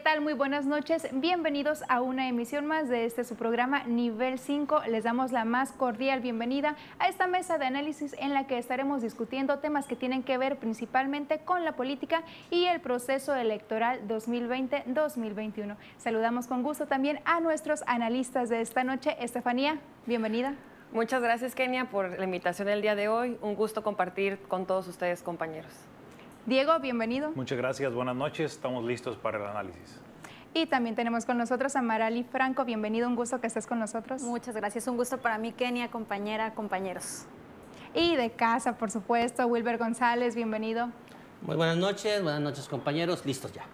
¿qué tal? Muy buenas noches. Bienvenidos a una emisión más de este su programa Nivel 5. Les damos la más cordial bienvenida a esta mesa de análisis en la que estaremos discutiendo temas que tienen que ver principalmente con la política y el proceso electoral 2020-2021. Saludamos con gusto también a nuestros analistas de esta noche. Estefanía, bienvenida. Muchas gracias, Kenia, por la invitación del día de hoy. Un gusto compartir con todos ustedes, compañeros. Diego, bienvenido. Muchas gracias, buenas noches, estamos listos para el análisis. Y también tenemos con nosotros a Marali Franco, bienvenido, un gusto que estés con nosotros. Muchas gracias, un gusto para mí, Kenia, compañera, compañeros. Y de casa, por supuesto, Wilber González, bienvenido. Muy buenas noches, buenas noches compañeros, listos ya.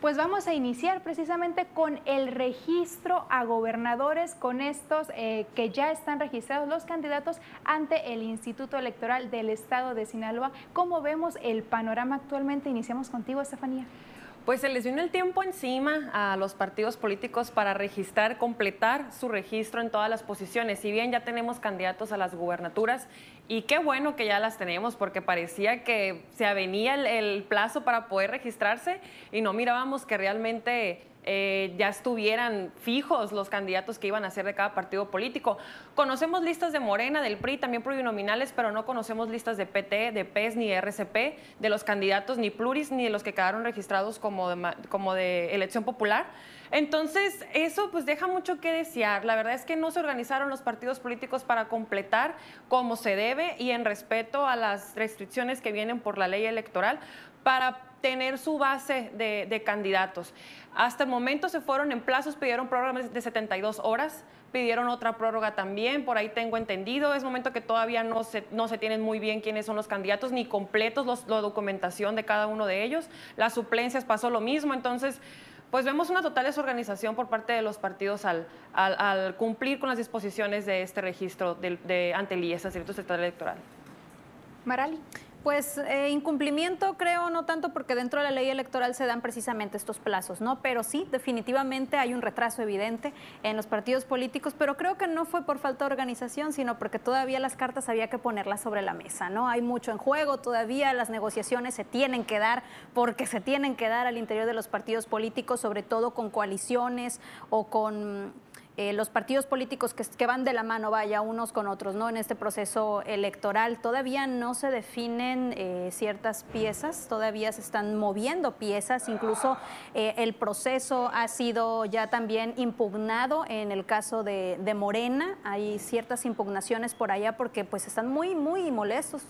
Pues vamos a iniciar precisamente con el registro a gobernadores, con estos eh, que ya están registrados los candidatos ante el Instituto Electoral del Estado de Sinaloa. ¿Cómo vemos el panorama actualmente? Iniciamos contigo, Estefanía. Pues se les vino el tiempo encima a los partidos políticos para registrar, completar su registro en todas las posiciones. Si bien ya tenemos candidatos a las gubernaturas, y qué bueno que ya las tenemos, porque parecía que se avenía el plazo para poder registrarse y no mirábamos que realmente eh, ya estuvieran fijos los candidatos que iban a ser de cada partido político. Conocemos listas de Morena, del PRI, también plurinominales, pero no conocemos listas de PT, de PES ni de RCP, de los candidatos ni pluris, ni de los que quedaron registrados como de, como de elección popular. Entonces, eso pues deja mucho que desear. La verdad es que no se organizaron los partidos políticos para completar como se debe y en respeto a las restricciones que vienen por la ley electoral para tener su base de, candidatos. Hasta el momento se fueron en plazos, pidieron prórrogas de 72 horas, pidieron otra prórroga también, por ahí tengo entendido. Es momento que todavía no se, no se tienen muy bien quiénes son los candidatos, ni completos los, la documentación de cada uno de ellos. Las suplencias pasó lo mismo, entonces pues vemos una total desorganización por parte de los partidos al, cumplir con las disposiciones de este registro de, de ante el IES, Estatal Electoral. Marali. Pues eh, incumplimiento creo no tanto porque dentro de la ley electoral se dan precisamente estos plazos, ¿no? Pero sí, definitivamente hay un retraso evidente en los partidos políticos, pero creo que no fue por falta de organización, sino porque todavía las cartas había que ponerlas sobre la mesa, ¿no? Hay mucho en juego, todavía las negociaciones se tienen que dar porque se tienen que dar al interior de los partidos políticos, sobre todo con coaliciones o con eh, los partidos políticos que, van de la mano, vaya, unos con otros, ¿no? En este proceso electoral todavía no se definen eh, ciertas piezas, todavía se están moviendo piezas, incluso eh, el proceso ha sido ya también impugnado en el caso de, Morena, hay ciertas impugnaciones por allá porque pues están muy, muy molestos,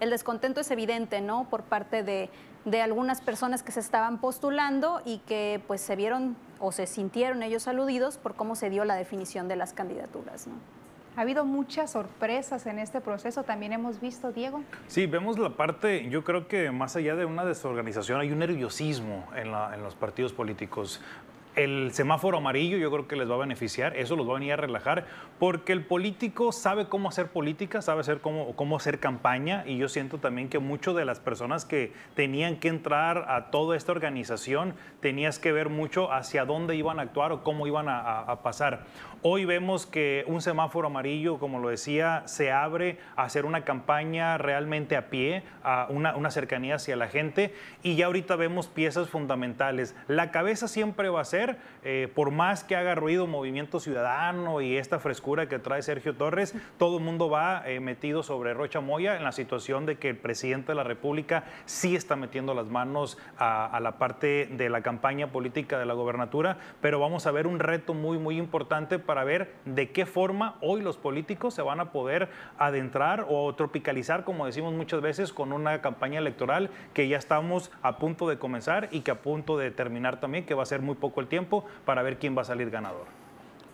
el descontento es evidente, ¿no? Por parte de, de algunas personas que se estaban postulando y que pues se vieron o se sintieron ellos aludidos por cómo se dio la definición de las candidaturas. Ha habido muchas sorpresas en este proceso, también hemos visto, Diego. Sí, vemos la parte, yo creo que más allá de una desorganización hay un nerviosismo en, en los partidos políticos el semáforo amarillo yo creo que les va a beneficiar, eso los va a venir a relajar, porque el político sabe cómo hacer política, sabe hacer cómo, cómo hacer campaña y yo siento también que muchas de las personas que tenían que entrar a toda esta organización tenías que ver mucho hacia dónde iban a actuar o cómo iban a pasar. Hoy vemos que un semáforo amarillo, como lo decía, se abre a hacer una campaña realmente a pie, a una, cercanía hacia la gente y ya ahorita vemos piezas fundamentales. La cabeza siempre va a ser, eh, por más que haga ruido Movimiento Ciudadano y esta frescura que trae Sergio Torres, todo el mundo va eh, metido sobre Rocha Moya en la situación de que el presidente de la República sí está metiendo las manos a, a la parte de la campaña política de la gobernatura, pero vamos a ver un reto muy, muy importante para ver de qué forma hoy los políticos se van a poder adentrar o tropicalizar, como decimos muchas veces, con una campaña electoral que ya estamos a punto de comenzar y que a punto de terminar también, que va a ser muy poco el tiempo para ver quién va a salir ganador.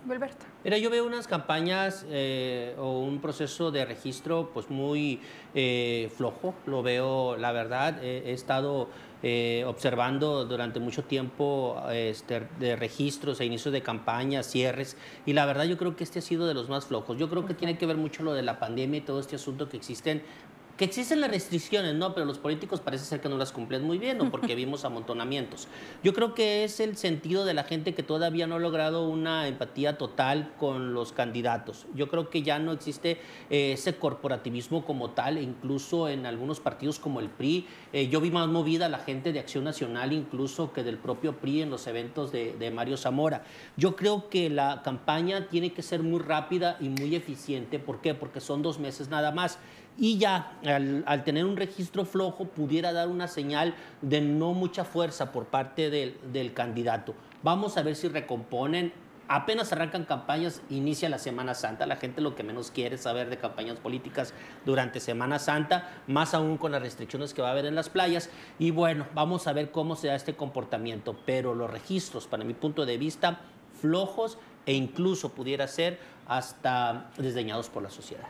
Gilberto. Mira, yo veo unas campañas eh, o un proceso de registro pues muy eh, flojo, lo veo, la verdad, he estado eh, observando durante mucho tiempo este, de registros e inicios de campañas, cierres, y la verdad yo creo que este ha sido de los más flojos. Yo creo que tiene que ver mucho lo de la pandemia y todo este asunto que existen que existen las restricciones, ¿no? Pero los políticos parece ser que no las cumplen muy bien, ¿no? Porque vimos amontonamientos. Yo creo que es el sentido de la gente que todavía no ha logrado una empatía total con los candidatos. Yo creo que ya no existe eh, ese corporativismo como tal, incluso en algunos partidos como el PRI. Eh, yo vi más movida la gente de Acción Nacional incluso que del propio PRI en los eventos de, de Mario Zamora. Yo creo que la campaña tiene que ser muy rápida y muy eficiente. ¿Por qué? Porque son dos meses nada más y ya al, tener un registro flojo pudiera dar una señal de no mucha fuerza por parte del, del, candidato. Vamos a ver si recomponen. Apenas arrancan campañas, inicia la Semana Santa. La gente lo que menos quiere es saber de campañas políticas durante Semana Santa, más aún con las restricciones que va a haber en las playas. Y bueno, vamos a ver cómo se da este comportamiento. Pero los registros, para mi punto de vista, flojos e incluso pudiera ser hasta desdeñados por la sociedad.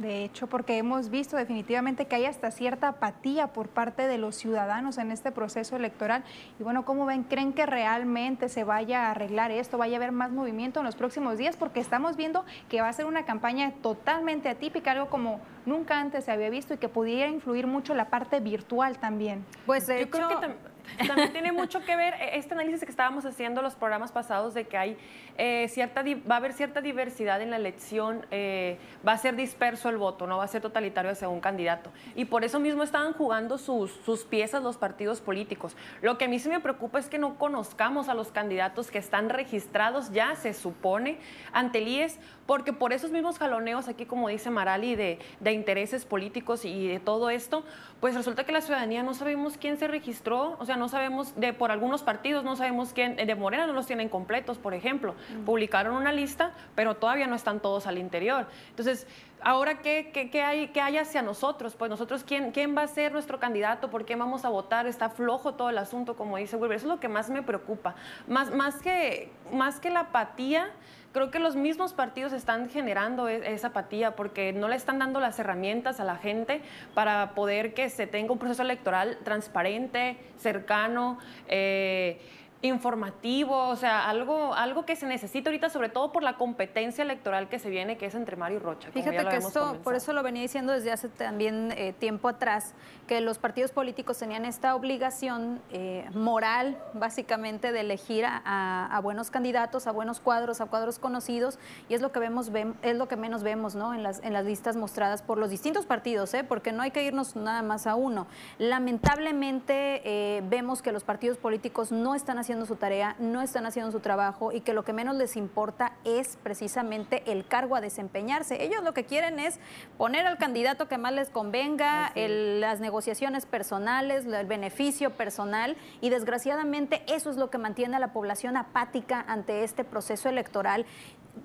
De hecho, porque hemos visto definitivamente que hay hasta cierta apatía por parte de los ciudadanos en este proceso electoral. Y bueno, ¿cómo ven? ¿Creen que realmente se vaya a arreglar esto? ¿Vaya a haber más movimiento en los próximos días? Porque estamos viendo que va a ser una campaña totalmente atípica, algo como nunca antes se había visto y que pudiera influir mucho la parte virtual también. Pues de hecho... Creo que también tiene mucho que ver e-, este análisis que estábamos haciendo los programas pasados de que hay eh, cierta, va a haber cierta diversidad en la elección, eh, va a ser disperso el voto, no va a ser totalitario hacia un candidato. Y por eso mismo estaban jugando sus, piezas los partidos políticos. Lo que a mí sí me preocupa es que no conozcamos a los candidatos que están registrados ya, se supone, ante el IES, porque por esos mismos jaloneos aquí, como dice Marali, de, de intereses políticos y de todo esto, pues resulta que la ciudadanía no sabemos quién se registró, o sea, no sabemos de por algunos partidos, no sabemos quién, de Morena no los tienen completos, por ejemplo. Publicaron una lista, pero todavía no están todos al interior. Entonces, ahora, ¿qué, qué, hay, qué hay hacia nosotros? Pues nosotros, ¿quién, ¿quién va a ser nuestro candidato? ¿Por qué vamos a votar? Está flojo todo el asunto, como dice Wilber. Eso es lo que más me preocupa. Más, más, que, más que la apatía, creo que los mismos partidos están generando e, esa apatía porque no le están dando las herramientas a la gente para poder que se tenga un proceso electoral transparente, cercano. Eh, informativo, o sea, algo, algo que se necesita ahorita, sobre todo por la competencia electoral que se viene, que es entre Mario y Rocha. Fíjate que esto, por eso lo venía diciendo desde hace también eh, tiempo atrás, que los partidos políticos tenían esta obligación eh, moral, básicamente, de elegir a, buenos candidatos, a buenos cuadros, a cuadros conocidos, y es lo que vemos, es lo que menos vemos, ¿no? En las, en las listas mostradas por los distintos partidos, ¿eh? Porque no hay que irnos nada más a uno. Lamentablemente vemos que los partidos políticos no están haciendo haciendo su tarea, no están haciendo su trabajo y que lo que menos les importa es precisamente el cargo a desempeñarse. Ellos lo que quieren es poner al candidato que más les convenga, las negociaciones personales, el beneficio personal y desgraciadamente eso es lo que mantiene a la población apática ante este proceso electoral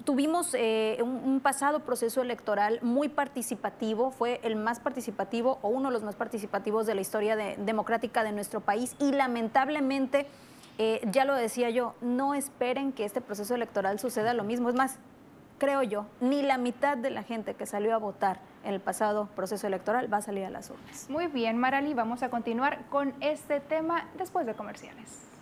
tuvimos eh, un, pasado proceso electoral muy participativo, fue el más participativo o uno de los más participativos de la historia democrática de nuestro país y lamentablemente eh, ya lo decía yo, no esperen que este proceso electoral suceda lo mismo. Es más, creo yo, ni la mitad de la gente que salió a votar en el pasado proceso electoral va a salir a las urnas. Muy bien, Marali, vamos a continuar con este tema después de comerciales.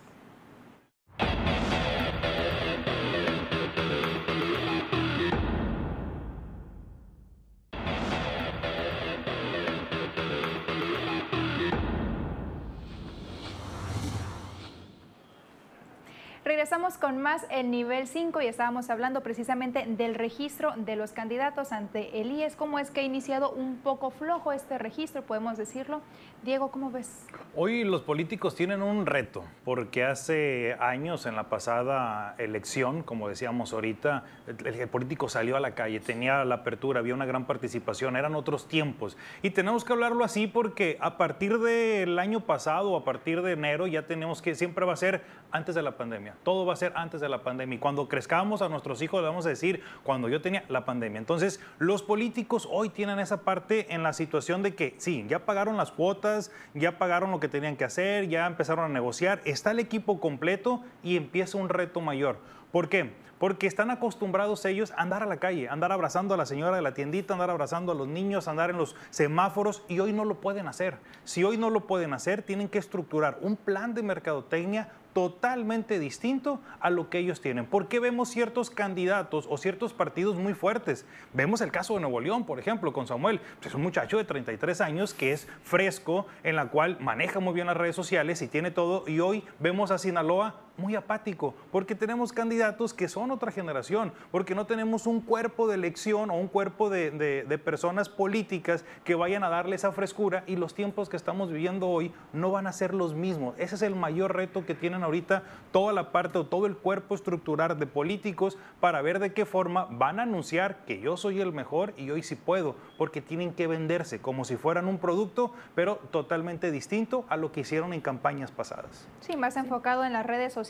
Regresamos con más el nivel 5 y estábamos hablando precisamente del registro de los candidatos ante el IES. ¿Cómo es que ha iniciado un poco flojo este registro, podemos decirlo? Diego, ¿cómo ves? Hoy los políticos tienen un reto, porque hace años en la pasada elección, como decíamos ahorita, el, político salió a la calle, tenía la apertura, había una gran participación, eran otros tiempos. Y tenemos que hablarlo así porque a partir del año pasado, a partir de enero, ya tenemos que siempre va a ser antes de la pandemia todo va a ser antes de la pandemia. Cuando crezcamos a nuestros hijos, le vamos a decir, cuando yo tenía la pandemia. Entonces, los políticos hoy tienen esa parte en la situación de que, sí, ya pagaron las cuotas, ya pagaron lo que tenían que hacer, ya empezaron a negociar, está el equipo completo y empieza un reto mayor. ¿Por qué? Porque están acostumbrados ellos a andar a la calle, andar abrazando a la señora de la tiendita, andar abrazando a los niños, andar en los semáforos y hoy no lo pueden hacer. Si hoy no lo pueden hacer, tienen que estructurar un plan de mercadotecnia totalmente distinto a lo que ellos tienen. ¿Por qué vemos ciertos candidatos o ciertos partidos muy fuertes? Vemos el caso de Nuevo León, por ejemplo, con Samuel. Pues es un muchacho de 33 años que es fresco, en la cual maneja muy bien las redes sociales y tiene todo. Y hoy vemos a Sinaloa muy apático, porque tenemos candidatos que son otra generación, porque no tenemos un cuerpo de elección o un cuerpo de, de, personas políticas que vayan a darle esa frescura y los tiempos que estamos viviendo hoy no van a ser los mismos. Ese es el mayor reto que tienen ahorita toda la parte o todo el cuerpo estructural de políticos para ver de qué forma van a anunciar que yo soy el mejor y hoy sí puedo, porque tienen que venderse como si fueran un producto, pero totalmente distinto a lo que hicieron en campañas pasadas. Sí, más enfocado en las redes sociales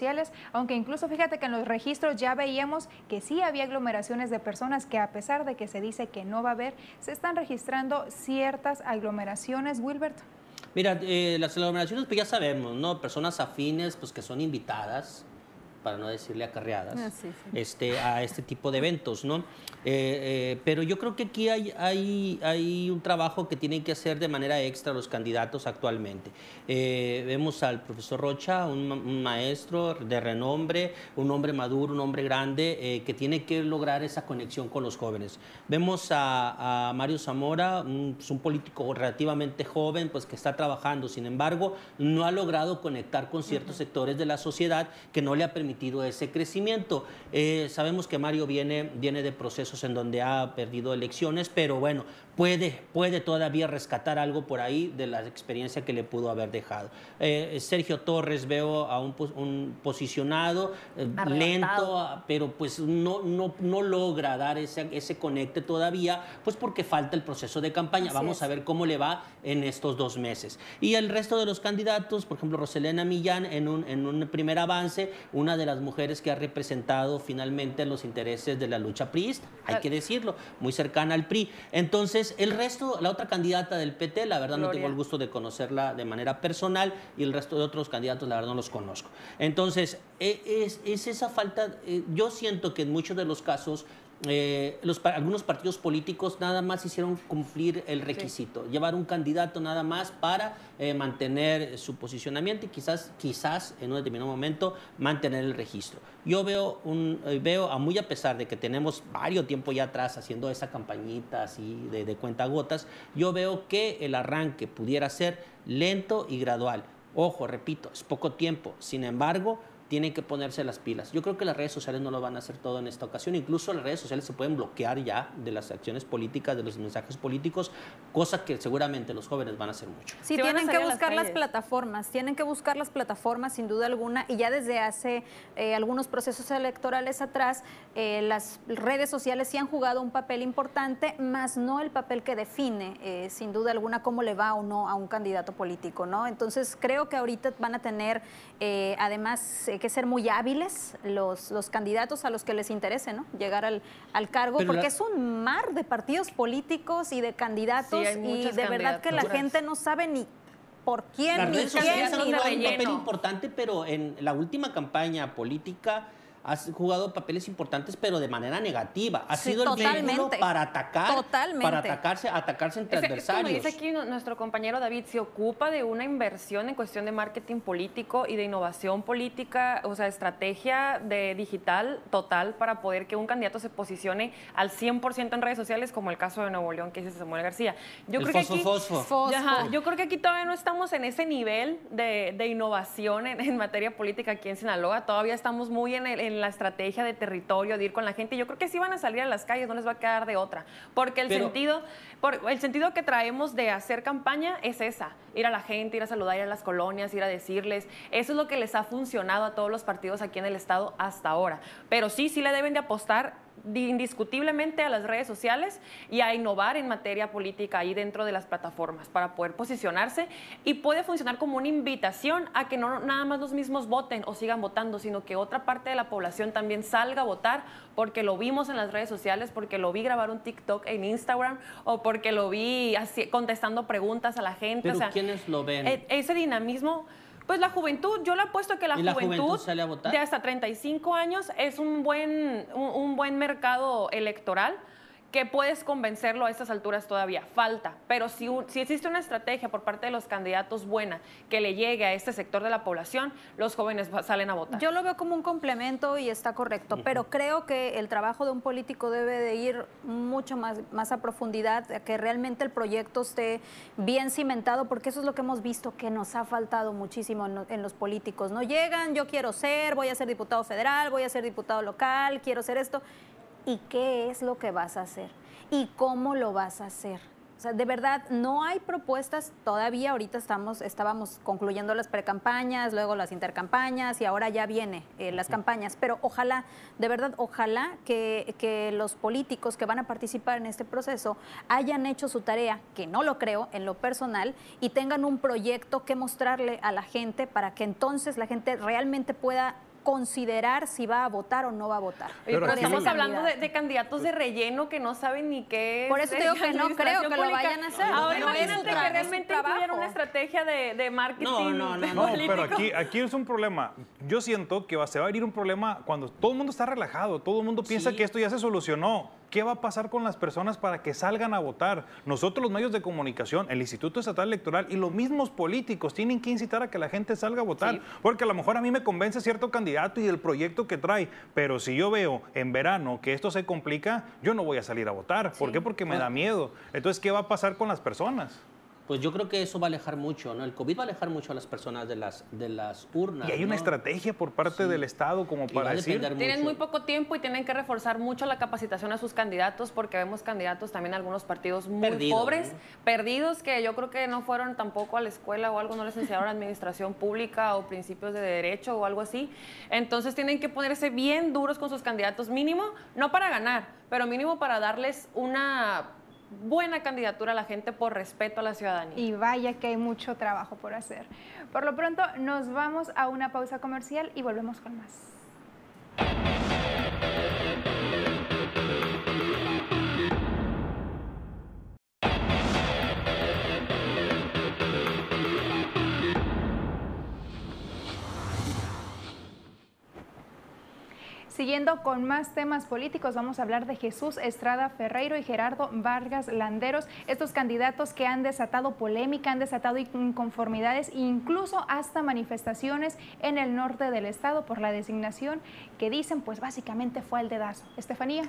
aunque incluso fíjate que en los registros ya veíamos que sí había aglomeraciones de personas que a pesar de que se dice que no va a haber, se están registrando ciertas aglomeraciones, Wilbert. Mira, eh, las aglomeraciones pues ya sabemos, ¿no? Personas afines pues que son invitadas, para no decirle acarreadas, ah, Este, a este tipo de eventos, ¿no? Eh, eh, pero yo creo que aquí hay, hay, hay, un trabajo que tienen que hacer de manera extra los candidatos actualmente. Eh, vemos al profesor Rocha, un, maestro de renombre, un hombre maduro, un hombre grande, que tiene que lograr esa conexión con los jóvenes. Vemos a, Mario Zamora, un, pues, un, político relativamente joven, pues que está trabajando, sin embargo, no ha logrado conectar con ciertos sectores de la sociedad que no le ha permitido ese crecimiento. Eh, sabemos que Mario viene, viene de procesos en donde ha perdido elecciones, pero bueno, puede, puede todavía rescatar algo por ahí de la experiencia que le pudo haber dejado. Eh, Sergio Torres veo a un, un posicionado eh, lento, pero pues no, no, no logra dar ese, ese conecte todavía, pues porque falta el proceso de campaña. Vamos a ver cómo le va en estos dos meses. Y el resto de los candidatos, por ejemplo, Roselena Millán en un, en un primer avance, una de las mujeres que ha representado finalmente los intereses de la lucha priista, hay que decirlo, muy cercana al PRI. Entonces, el resto, la otra candidata del PT, la verdad no tengo el gusto de conocerla de manera personal y el resto de otros candidatos, la verdad no los conozco. Entonces, e, es, es esa falta, eh, yo siento que en muchos de los casos eh, los, algunos partidos políticos nada más hicieron cumplir el requisito, llevar un candidato nada más para eh, mantener su posicionamiento y quizás, quizás en un determinado momento mantener el registro. Yo veo, un, eh, veo a muy a pesar de que tenemos varios tiempo ya atrás haciendo esa campañita así de, de cuentagotas, yo veo que el arranque pudiera ser lento y gradual. Ojo, repito, es poco tiempo. Sin embargo, tienen que ponerse las pilas. Yo creo que las redes sociales no lo van a hacer todo en esta ocasión. Incluso las redes sociales se pueden bloquear ya de las acciones políticas, de los mensajes políticos, cosa que seguramente los jóvenes van a hacer mucho. Sí, tienen que buscar las, plataformas, tienen que buscar las plataformas sin duda alguna y ya desde hace eh, algunos procesos electorales atrás, eh, las redes sociales sí han jugado un papel importante, más no el papel que define eh, sin duda alguna cómo le va o no a un candidato político, ¿no? Entonces creo que ahorita van a tener además que ser muy hábiles los, los candidatos a los que les interese ¿no? llegar al, al cargo, porque es un mar de partidos políticos y de candidatos y de verdad que la gente no sabe ni por quién, ni quién, ni un papel importante, pero en la última campaña política ha jugado papeles importantes, pero de manera negativa. Ha sido el vehículo para atacar, para atacarse, atacarse entre adversarios. Como dice aquí nuestro compañero David, se ocupa de una inversión en cuestión de marketing político y de innovación política, o sea, estrategia de digital total para poder que un candidato se posicione al 100% en redes sociales, como el caso de Nuevo León que dice Samuel García. Yo creo que aquí, yo creo que aquí todavía no estamos en ese nivel de, innovación en, materia política aquí en Sinaloa. Todavía estamos muy en el la estrategia de territorio, de ir con la gente. Yo creo que sí van a salir a las calles, no les va a quedar de otra. Porque el, sentido, por, el sentido que traemos de hacer campaña es esa, ir a la gente, ir a saludar, ir a las colonias, ir a decirles. Eso es lo que les ha funcionado a todos los partidos aquí en el Estado hasta ahora. Pero sí, sí le deben de apostar indiscutiblemente a las redes sociales y a innovar en materia política ahí dentro de las plataformas para poder posicionarse y puede funcionar como una invitación a que no nada más los mismos voten o sigan votando, sino que otra parte de la población también salga a votar porque lo vimos en las redes sociales, porque lo vi grabar un TikTok en Instagram o porque lo vi así, contestando preguntas a la gente. ¿Pero quiénes lo ven? E, ese dinamismo Pues la juventud, yo le apuesto que la, ¿Y la juventud, juventud sale a votar? de hasta 35 años es un buen, un, un buen mercado electoral que puedes convencerlo a estas alturas todavía. Falta. Pero si, si existe una estrategia por parte de los candidatos buena que le llegue a este sector de la población, los jóvenes salen a votar. Yo lo veo como un complemento y está correcto, pero creo que el trabajo de un político debe de ir mucho más, más a profundidad, a que realmente el proyecto esté bien cimentado, porque eso es lo que hemos visto que nos ha faltado muchísimo en, en los políticos. No llegan, yo quiero ser, voy a ser diputado federal, voy a ser diputado local, quiero ser esto. ¿Y qué es lo que vas a hacer? ¿Y cómo lo vas a hacer? O sea, de verdad, no hay propuestas todavía. Ahorita estamos, estábamos concluyendo las precampañas, luego las intercampañas y ahora ya viene eh, las campañas. Pero ojalá, de verdad, ojalá que, que los políticos que van a participar en este proceso hayan hecho su tarea, que no lo creo en lo personal, y tengan un proyecto que mostrarle a la gente para que entonces la gente realmente pueda considerar si va a votar o no va a votar. Oye, Pero estamos hablando de, candidato. de candidatos de relleno que no saben ni qué es. Por eso te digo que no creo que lo vayan a hacer, Ahora es imagínate que es su realmente tuvieran una estrategia de, de marketing. No, no, no, No, pero aquí, aquí es un problema. Yo siento que va, se va a venir un problema cuando todo el mundo está relajado, todo el mundo piensa Sí. que esto ya se solucionó. ¿Qué va a pasar con las personas para que salgan a votar? Nosotros los medios de comunicación, el Instituto Estatal Electoral y los mismos políticos tienen que incitar a que la gente salga a votar. Sí. Porque a lo mejor a mí me convence cierto candidato y el proyecto que trae, pero si yo veo en verano que esto se complica, yo no voy a salir a votar. ¿Por qué? Porque me da miedo. Entonces, ¿qué va a pasar con las personas? Pues yo creo que eso va a alejar mucho, ¿no? El COVID va a alejar mucho a las personas de las, de las urnas. Y hay una estrategia por parte Sí. del Estado como para a decir... Tienen mucho. muy poco tiempo y tienen que reforzar mucho la capacitación a sus candidatos porque vemos candidatos también algunos partidos muy pobres, ¿no? perdidos que yo creo que no fueron tampoco a la escuela o algo, no les enseñaron administración pública o principios de derecho o algo así. Entonces tienen que ponerse bien duros con sus candidatos, mínimo, no para ganar, pero mínimo para darles una buena candidatura a la gente por respeto a la ciudadanía. Y vaya que hay mucho trabajo por hacer. Por lo pronto nos vamos a una pausa comercial y volvemos con más. Siguiendo con más temas políticos, vamos a hablar de Jesús Estrada Ferreiro y Gerardo Vargas Landeros, estos candidatos que han desatado polémica, han desatado inconformidades incluso hasta manifestaciones en el norte del estado por la designación que dicen pues básicamente fue el dedazo. Estefanía.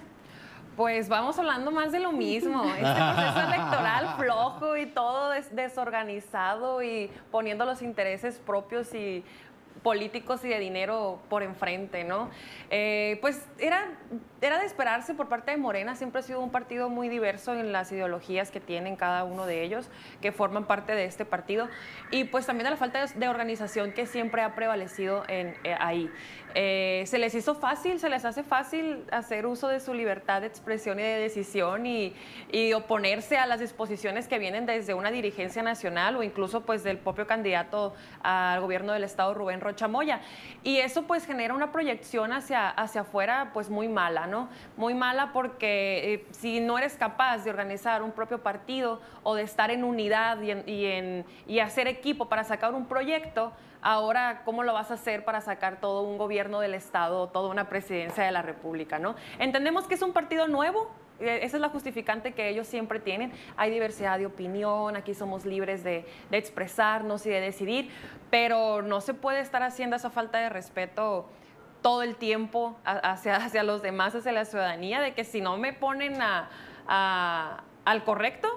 Pues vamos hablando más de lo mismo. Este proceso electoral flojo y todo des- desorganizado y poniendo los intereses propios y políticos y de dinero por enfrente, ¿no? Eh, pues era, era de esperarse por parte de Morena, siempre ha sido un partido muy diverso en las ideologías que tienen cada uno de ellos, que forman parte de este partido, y pues también de la falta de, organización que siempre ha prevalecido en, eh, ahí. Eh, se les hizo fácil, se les hace fácil hacer uso de su libertad de expresión y de decisión y, y oponerse a las disposiciones que vienen desde una dirigencia nacional o incluso pues del propio candidato al gobierno del estado Rubén Rocha Moya. Y eso pues genera una proyección hacia, hacia afuera pues muy mala, ¿no? Muy mala porque eh, si no eres capaz de organizar un propio partido o de estar en unidad y, y en- y hacer equipo para sacar un proyecto, ahora cómo lo vas a hacer para sacar todo un gobierno del Estado, toda una presidencia de la República, ¿no? Entendemos que es un partido nuevo, eh, esa es la justificante que ellos siempre tienen. Hay diversidad de opinión, aquí somos libres de, de expresarnos y de decidir, pero no se puede estar haciendo esa falta de respeto todo el tiempo hacia, hacia los demás, hacia la ciudadanía, de que si no me ponen a- a- al correcto,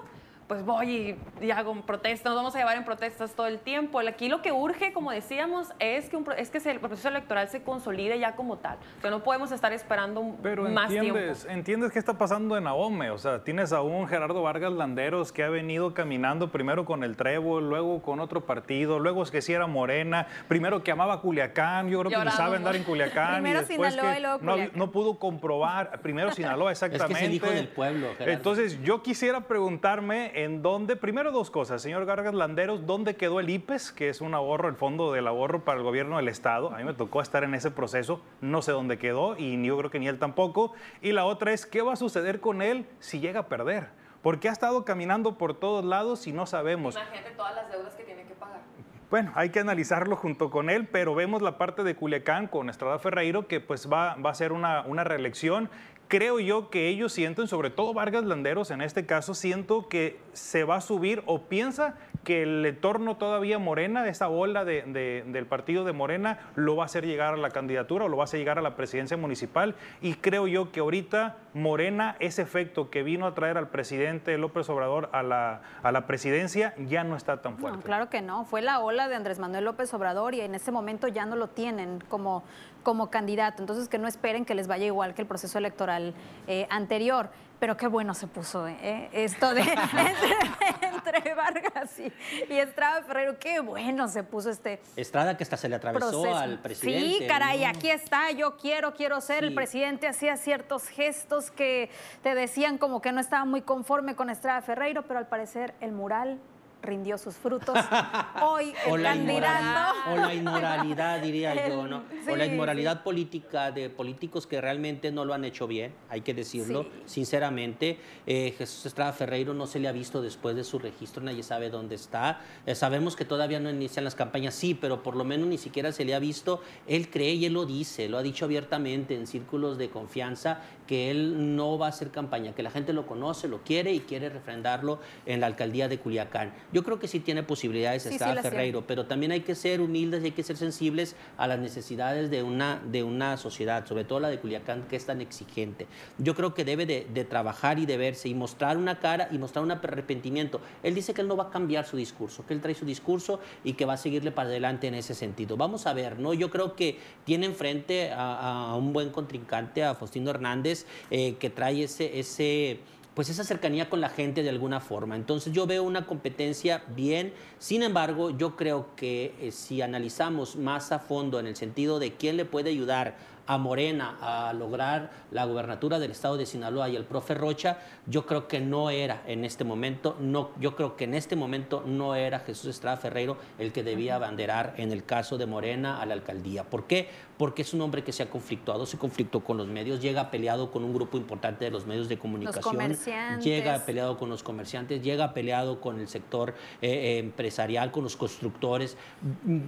pues voy y, y hago protestas, nos vamos a llevar en protestas todo el tiempo. Aquí lo que urge, como decíamos, es que, un pro- es que se- el proceso electoral se consolide ya como tal. Que no podemos estar esperando un- Pero más entiendes, tiempo. entiendes qué está pasando en Ahome. O sea, tienes a un Gerardo Vargas Landeros que ha venido caminando primero con el Trébol, luego con otro partido, luego es que sí era Morena, primero que amaba Culiacán, yo creo que ni sabe andar en Culiacán. Primero y después Sinaloa que y luego no, Culiacán. no pudo comprobar, primero Sinaloa, exactamente. el hijo del pueblo, Gerardo. Entonces, yo quisiera preguntarme en dónde, primero dos cosas, señor Vargas Landeros, ¿dónde quedó el IPES, que es un ahorro, el fondo del ahorro para el gobierno del Estado? A mí me tocó estar en ese proceso, no sé dónde quedó y yo creo que ni él tampoco. Y la otra es, ¿qué va a suceder con él si llega a perder? Porque ha estado caminando por todos lados y no sabemos. Imagínate todas las deudas que tiene que pagar. bueno, hay que analizarlo junto con él, pero vemos la parte de Culiacán con Estrada Ferreiro que pues va, va a ser una, una reelección creo yo que ellos sienten, sobre todo Vargas Landeros en este caso, siento que se va a subir o piensa que el entorno todavía Morena, esa ola de, del partido de Morena, lo va a hacer llegar a la candidatura o lo va a hacer llegar a la presidencia municipal. Y creo yo que ahorita Morena, ese efecto que vino a traer al presidente López Obrador a la, a la presidencia, ya no está tan fuerte. claro que no, fue la ola de Andrés Manuel López Obrador y en ese momento ya no lo tienen como como candidato. Entonces, que no esperen que les vaya igual que el proceso electoral eh, anterior. Pero qué bueno se puso ¿eh? esto de entre, Vargas y, Estrada Ferrero. Qué bueno se puso este. Estrada que hasta se le atravesó al presidente. Sí, caray, aquí está. Yo quiero, quiero ser. El presidente hacía ciertos gestos que te decían como que no estaba muy conforme con Estrada Ferreiro, pero al parecer el mural rindió sus frutos. Hoy el o la candidato... O la inmoralidad, diría yo, ¿no? o la inmoralidad política de políticos que realmente no lo han hecho bien, hay que decirlo, sinceramente. Eh, Jesús Estrada Ferreiro no se le ha visto después de su registro, nadie sabe dónde está. Eh, sabemos que todavía no inician las campañas, sí, pero por lo menos ni siquiera se le ha visto. Él cree y él lo dice, lo ha dicho abiertamente en círculos de confianza, que él no va a hacer campaña, que la gente lo conoce, lo quiere y quiere refrendarlo en la alcaldía de Culiacán. Yo creo que sí tiene posibilidades sí, Ferreiro, pero también hay que ser humildes y hay que ser sensibles a las necesidades de una, de una sociedad, sobre todo la de Culiacán, que es tan exigente. Yo creo que debe de, trabajar y de verse y mostrar una cara y mostrar un arrepentimiento. Él dice que él no va a cambiar su discurso, que él trae su discurso y que va a seguirle para adelante en ese sentido. Vamos a ver, ¿no? Yo creo que tiene enfrente a, un buen contrincante, a Faustino Hernández, eh, que trae ese... ese pues esa cercanía con la gente de alguna forma. Entonces yo veo una competencia bien, sin embargo yo creo que eh, si analizamos más a fondo en el sentido de quién le puede ayudar a Morena a lograr la gubernatura del estado de Sinaloa y el profe Rocha, yo creo que no era en este momento, no, yo creo que en este momento no era Jesús Estrada Ferreiro el que debía abanderar en el caso de Morena a la alcaldía. ¿Por qué? Porque es un hombre que se ha conflictuado, se conflictó con los medios, llega peleado con un grupo importante de los medios de comunicación, llega peleado con los comerciantes, llega peleado con el sector eh, eh, empresarial, con los constructores,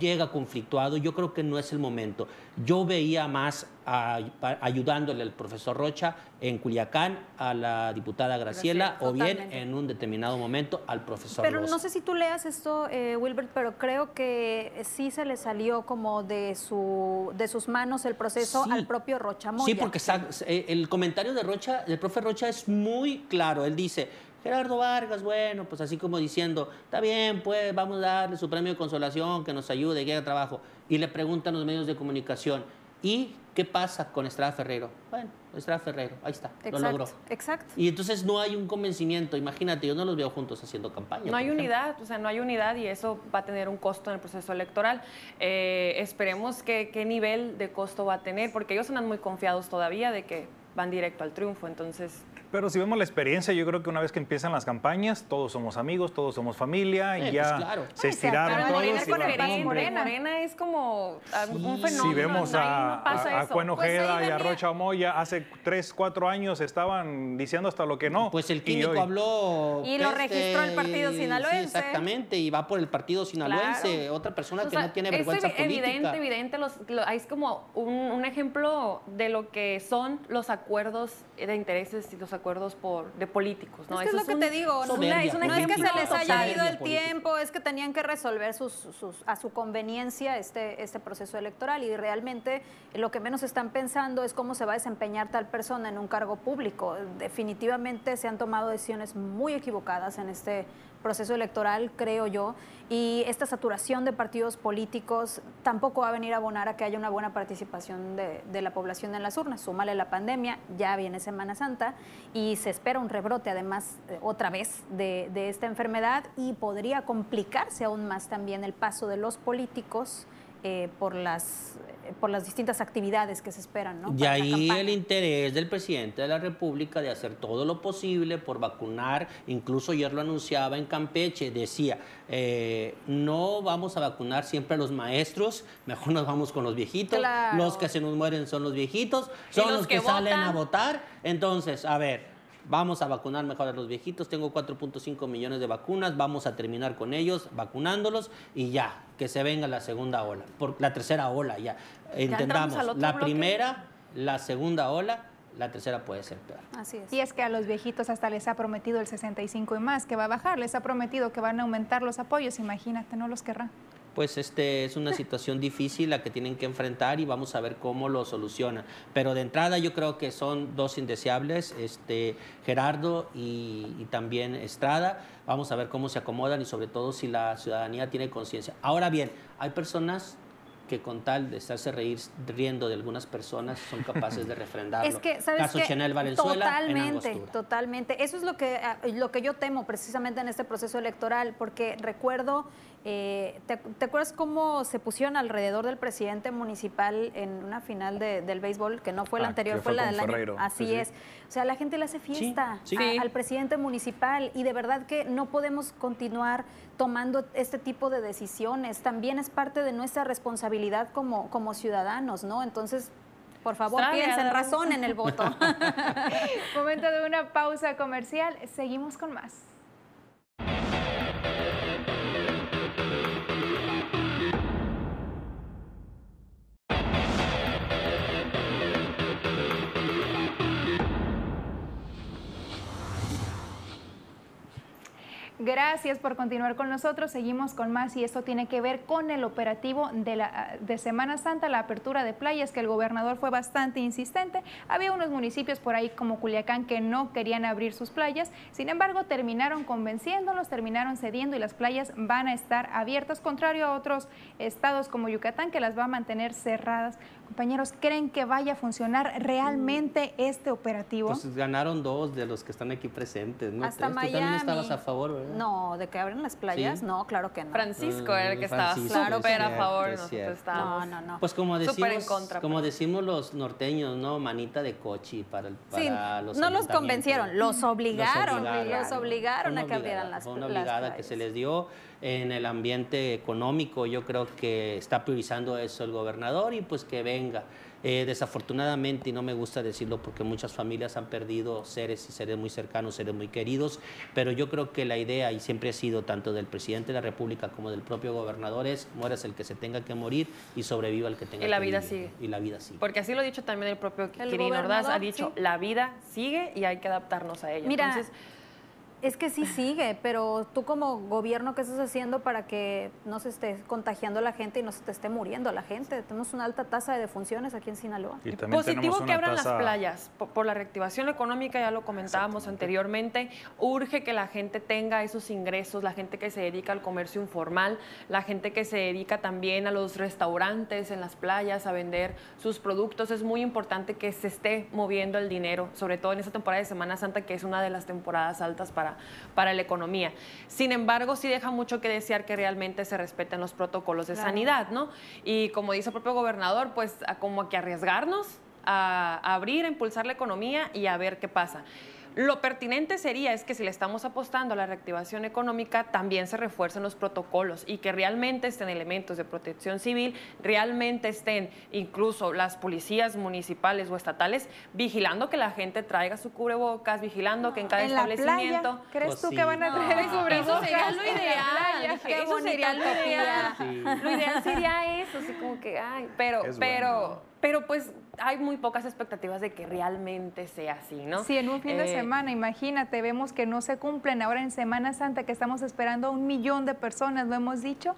llega conflictuado. Yo creo que no es el momento. Yo veía más ayudándole al profesor Rocha en Culiacán, a la diputada Graciela, o bien en un determinado momento al profesor Pero no sé si tú leas esto, eh, Wilbert, pero creo que sí se le salió como de, su, de sus manos el proceso al propio Rocha Sí, porque el comentario de Rocha, del profe Rocha es muy claro. Él dice, Gerardo Vargas, bueno, pues así como diciendo, está bien, pues vamos a darle su premio de consolación, que nos ayude, que haga trabajo. Y le preguntan los medios de comunicación, ¿y qué pasa con Estrada Ferrero? Bueno, Estrada Ferrero, ahí está, lo logró. Exacto. Y entonces no hay un convencimiento, imagínate, yo no los veo juntos haciendo campaña. No hay unidad, o sea, no hay unidad y eso va a tener un costo en el proceso electoral. Eh, esperemos que, qué nivel de costo va a tener, porque ellos andan muy confiados todavía de que van directo al triunfo, entonces pero si vemos la experiencia, yo creo que una vez que empiezan las campañas, todos somos amigos, todos somos familia, y ya pues se estiraron todos. Y Morena. Morena es como un fenómeno. Si vemos a, a, Cuen pues Ojeda y a Rocha Omoya, hace tres, cuatro años estaban diciendo hasta lo que no. Pues el químico habló. Y lo registró el partido sinaloense. exactamente, y va por el partido sinaloense, otra persona que no tiene vergüenza es evidente, evidente, los, es como un, un ejemplo de lo que son los acuerdos de intereses y los acuerdos por, de políticos. ¿no? Es, lo que te digo, no, es, que se les haya ido el tiempo, es que tenían que resolver sus, a su conveniencia este, este proceso electoral y realmente lo que menos están pensando es cómo se va a desempeñar tal persona en un cargo público. Definitivamente se han tomado decisiones muy equivocadas en este proceso electoral, creo yo, y esta saturación de partidos políticos tampoco va a venir a abonar a que haya una buena participación de, la población en las urnas. Súmale la pandemia, ya viene Semana Santa y se espera un rebrote además eh, otra vez de, de esta enfermedad y podría complicarse aún más también el paso de los políticos eh, por, las, por las distintas actividades que se esperan. ¿no? Y ahí el interés del presidente de la República de hacer todo lo posible por vacunar, incluso ayer lo anunciaba en Campeche, decía, eh, no vamos a vacunar siempre a los maestros, mejor nos vamos con los viejitos, los que se nos mueren son los viejitos, son los, que, salen a votar, entonces, a ver, vamos a vacunar mejor a los viejitos, tengo 4.5 millones de vacunas, vamos a terminar con ellos, vacunándolos y ya, que se venga la segunda ola, por, la tercera ola ya. Entendamos, la primera, la segunda ola, la tercera puede ser peor. Así es. Y es que a los viejitos hasta les ha prometido el 65 y más, que va a bajar, les ha prometido que van a aumentar los apoyos, imagínate, no los querrán pues este es una situación difícil la que tienen que enfrentar y vamos a ver cómo lo solucionan. Pero de entrada yo creo que son dos indeseables, este, Gerardo y, y también Estrada. Vamos a ver cómo se acomodan y sobre todo si la ciudadanía tiene conciencia. Ahora bien, hay personas que con tal de estarse reír, riendo de algunas personas son capaces de refrendarlo. Es que, ¿sabes Caso Chanel Valenzuela Totalmente, totalmente. Eso es lo que, eh, lo que yo temo precisamente en este proceso electoral, porque recuerdo eh, ¿te, acuerdas cómo se pusieron alrededor del presidente municipal en una final del béisbol, que no fue la ah, anterior, fue, la del año? Así es. O sea, la gente le hace fiesta al presidente municipal y de verdad que no podemos continuar tomando este tipo de decisiones. También es parte de nuestra responsabilidad como, como ciudadanos, ¿no? Entonces, por favor, piensen razón en el voto. Momento de una pausa comercial. Seguimos con más. Gracias por continuar con nosotros. Seguimos con más y esto tiene que ver con el operativo de, la, de Semana Santa, la apertura de playas, que el gobernador fue bastante insistente. Había unos municipios por ahí como Culiacán que no querían abrir sus playas. Sin embargo, terminaron convenciéndolos, terminaron cediendo y las playas van a estar abiertas, contrario a otros estados como Yucatán que las va a mantener cerradas. Compañeros, ¿creen que vaya a funcionar realmente este operativo? Pues ganaron dos de los que están aquí presentes. ¿no? Hasta Miami. Tú también estabas a favor, ¿verdad? No, de que abren las playas, no, claro que no. Francisco era el que estaba súper a favor, No, no, no. Pues como decimos, como decimos los norteños, ¿no? Manita de cochi para, el, para los No los convencieron, los obligaron, los obligaron, a que abrieran las, fue una obligada que se les dio en el ambiente económico. Yo creo que está priorizando eso el gobernador y pues que venga. Eh, desafortunadamente, y no me gusta decirlo porque muchas familias han perdido seres y seres muy cercanos, seres muy queridos, pero yo creo que la idea, y siempre ha sido tanto del presidente de la República como del propio gobernador, es mueras el que se tenga que morir y sobreviva el que tenga y la que vida sigue. Y la vida sigue. Porque así lo ha dicho también el propio Kirin Ordaz, ha dicho, la vida sigue y hay que adaptarnos a ella. Mira, Entonces, es que sí sigue, pero tú como gobierno, ¿qué estás haciendo para que no se esté contagiando la gente y no se te esté muriendo la gente? Tenemos una alta tasa de defunciones aquí en Sinaloa. Positivo que abran las playas por, la reactivación económica, ya lo comentábamos anteriormente. Urge que la gente tenga esos ingresos, la gente que se dedica al comercio informal, la gente que se dedica también a los restaurantes en las playas, a vender sus productos. Es muy importante que se esté moviendo el dinero, sobre todo en esta temporada de Semana Santa, que es una de las temporadas altas para para, la economía. Sin embargo, sí deja mucho que desear que realmente se respeten los protocolos de sanidad, ¿no? Y como dice el propio gobernador, pues como que arriesgarnos a abrir, a impulsar la economía y a ver qué pasa. Lo pertinente sería es que si le estamos apostando a la reactivación económica, también se refuercen los protocolos y que realmente estén elementos de protección civil, realmente estén incluso las policías municipales o estatales vigilando que la gente traiga su cubrebocas, vigilando que en cada establecimiento. ¿Crees tú que van a traer el cubrebocas? Eso sería lo ideal. eso sería lo ideal. Lo ideal sería eso, así como que, ay, pero, pero pero pues hay muy pocas expectativas de que realmente sea así, ¿no? Sí, en un fin de eh, semana, imagínate, vemos que no se cumplen. Ahora en Semana Santa que estamos esperando a un millón de personas, lo hemos dicho,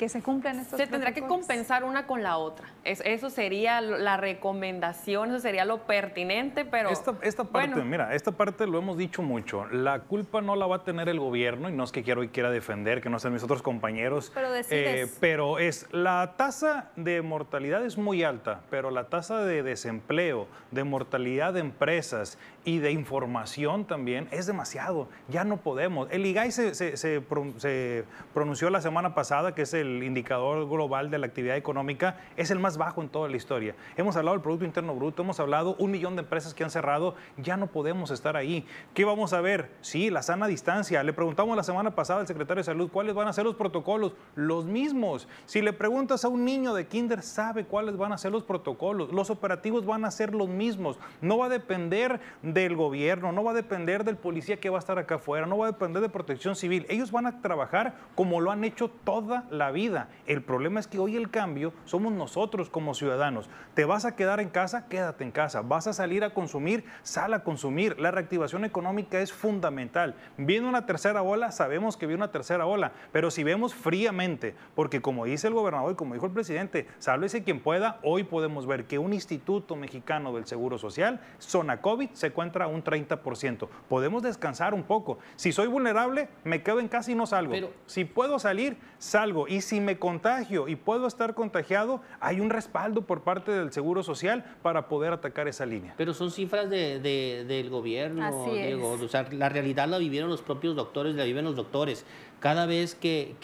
que se cumplan estos Se tendrá que compensar una con la otra. eso sería la recomendación, eso sería lo pertinente, pero... Esta, esta parte, mira, esta parte lo hemos dicho mucho. La culpa no la va a tener el gobierno, y no es que quiero y quiera defender, que no sean mis otros compañeros. Pero decides. Eh, pero es, la tasa de mortalidad es muy alta, pero la tasa de desempleo, de mortalidad de empresas y de información también es demasiado. Ya no podemos. El IGAI se, se, se pronunció la semana pasada, que es el el indicador global de la actividad económica, es el más bajo en toda la historia. Hemos hablado del Producto Interno Bruto, hemos hablado un millón de empresas que han cerrado, ya no podemos estar ahí. ¿Qué vamos a ver? Sí, la sana distancia. Le preguntamos la semana pasada al secretario de Salud cuáles van a ser los protocolos, los mismos. Si le preguntas a un niño de kinder, sabe cuáles van a ser los protocolos. Los operativos van a ser los mismos. No va a depender del gobierno, no va a depender del policía que va a estar acá afuera, no va a depender de protección civil. Ellos van a trabajar como lo han hecho toda la vida. El problema es que hoy el cambio somos nosotros como ciudadanos. ¿Te vas a quedar en casa? Quédate en casa. ¿Vas a salir a consumir? Sal a consumir. La reactivación económica es fundamental. Viene una tercera ola, sabemos que viene una tercera ola, pero si vemos fríamente, porque como dice el gobernador y como dijo el presidente, sálvese quien pueda, hoy podemos ver que un Instituto Mexicano del Seguro Social, zona COVID, se encuentra a un 30%. Podemos descansar un poco. Si soy vulnerable, me quedo en casa y no salgo. Pero, si puedo salir, salgo. Y si me contagio y puedo estar contagiado, hay un respaldo por parte del Seguro Social para poder atacar esa línea. Pero son cifras del gobierno, Diego. O sea, la realidad la vivieron los propios doctores, la viven los doctores. Cada vez que,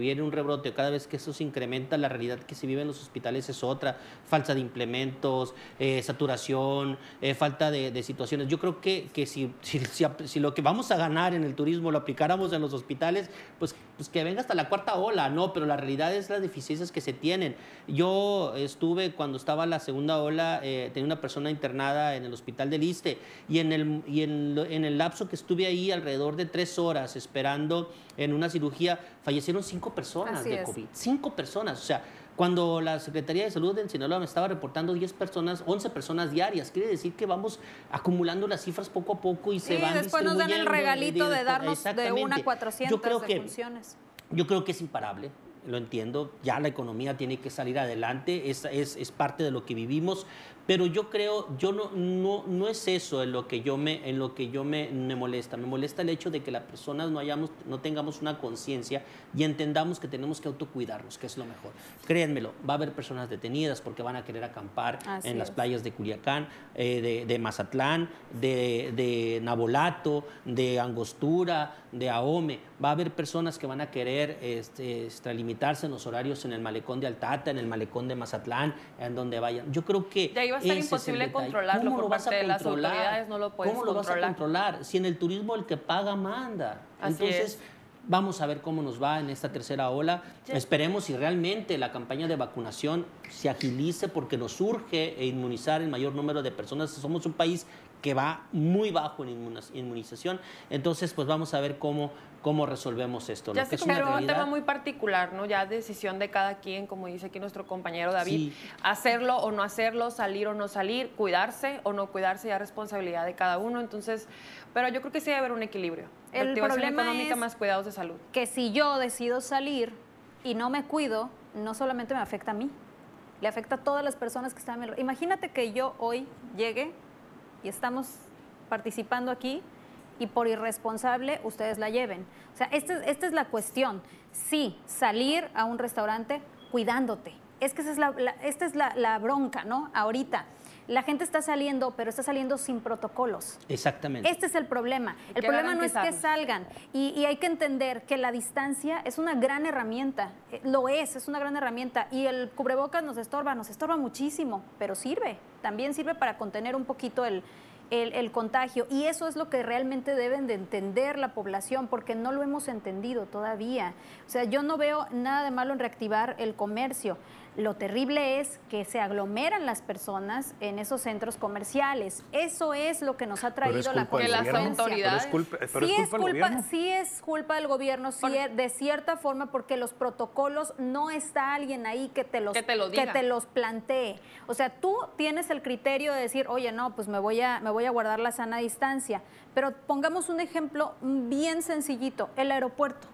viene un rebrote, cada vez que eso se incrementa, la realidad que se vive en los hospitales es otra. Falta de implementos, eh, saturación, eh, falta de, situaciones. Yo creo que, que si, si, si, lo que vamos a ganar en el turismo lo aplicáramos en los hospitales, pues, pues que venga hasta la cuarta ola, ¿no? Pero la realidad es las deficiencias que se tienen. Yo estuve, cuando estaba la segunda ola, eh, tenía una persona internada en el hospital del Iste y en el, y en, en el lapso que estuve ahí alrededor de tres horas esperando en una cirugía, fallecieron cinco personas de COVID. Cinco personas. O sea, cuando la Secretaría de Salud en Sinaloa me estaba reportando 10 personas, 11 personas diarias, quiere decir que vamos acumulando las cifras poco a poco y se van después nos dan el regalito de, darnos de una a 400 yo creo que, funciones. Yo creo que es imparable lo entiendo, ya la economía tiene que salir adelante, es, es, es, parte de lo que vivimos, pero yo creo, yo no, no, no es eso en lo que yo me, en lo que yo me, me molesta. Me molesta el hecho de que las personas no, hayamos, no tengamos una conciencia y entendamos que tenemos que autocuidarnos, que es lo mejor. Créanmelo, va a haber personas detenidas porque van a querer acampar en las playas de Culiacán, eh, de, de, Mazatlán, de, de Nabolato, de Angostura, de Ahome. Va a haber personas que van a querer este, extralimitarse en los horarios en el malecón de Altata, en el malecón de Mazatlán, en donde vayan. Yo creo que va a ser imposible controlarlo por parte de las autoridades, no lo puedes ¿Cómo lo vas a controlar? Si en el turismo el que paga manda. Entonces, vamos a ver cómo nos va en esta tercera ola. Esperemos si realmente la campaña de vacunación se agilice porque nos urge inmunizar el mayor número de personas. Somos un país que va muy bajo en inmunización. Entonces, pues vamos a ver cómo, cómo resolvemos esto. Ya sé, pero un tema muy particular, ¿no? Ya decisión de cada quien, como dice aquí nuestro compañero David, hacerlo o no hacerlo, salir o no salir, cuidarse o no cuidarse, ya responsabilidad de cada uno. Entonces, pero yo creo que sí debe haber un equilibrio. El problema económica más cuidados de salud. Que si yo decido salir y no me cuido, no solamente me afecta a mí, le afecta a todas las personas que están a mi Imagínate que yo hoy llegue y estamos participando aquí y por irresponsable ustedes la lleven. O sea, esta, esta es la cuestión. Sí, salir a un restaurante cuidándote. Es que esa es la, esta es la, la bronca, ¿no? Ahorita la gente está saliendo, pero está saliendo sin protocolos. Exactamente. Este es el problema. El problema no es que salgan. Y, hay que entender que la distancia es una gran herramienta. Eh, lo es, es una gran herramienta. Y el cubrebocas nos estorba, nos estorba muchísimo, pero sirve. También sirve para contener un poquito el, el, contagio. Y eso es lo que realmente deben de entender la población, porque no lo hemos entendido todavía. O sea, yo no veo nada de malo en reactivar el comercio. Lo terrible es que se aglomeran las personas en esos centros comerciales. Eso es lo que nos ha traído la que las autoridades. sí, es culpa, sí es culpa del gobierno, sí de cierta forma, porque los protocolos no está alguien ahí que te los, que te, lo que te los plantee. O sea, tú tienes el criterio de decir, oye, no, pues me voy a, me voy a guardar la sana distancia. Pero pongamos un ejemplo bien sencillito, el aeropuerto.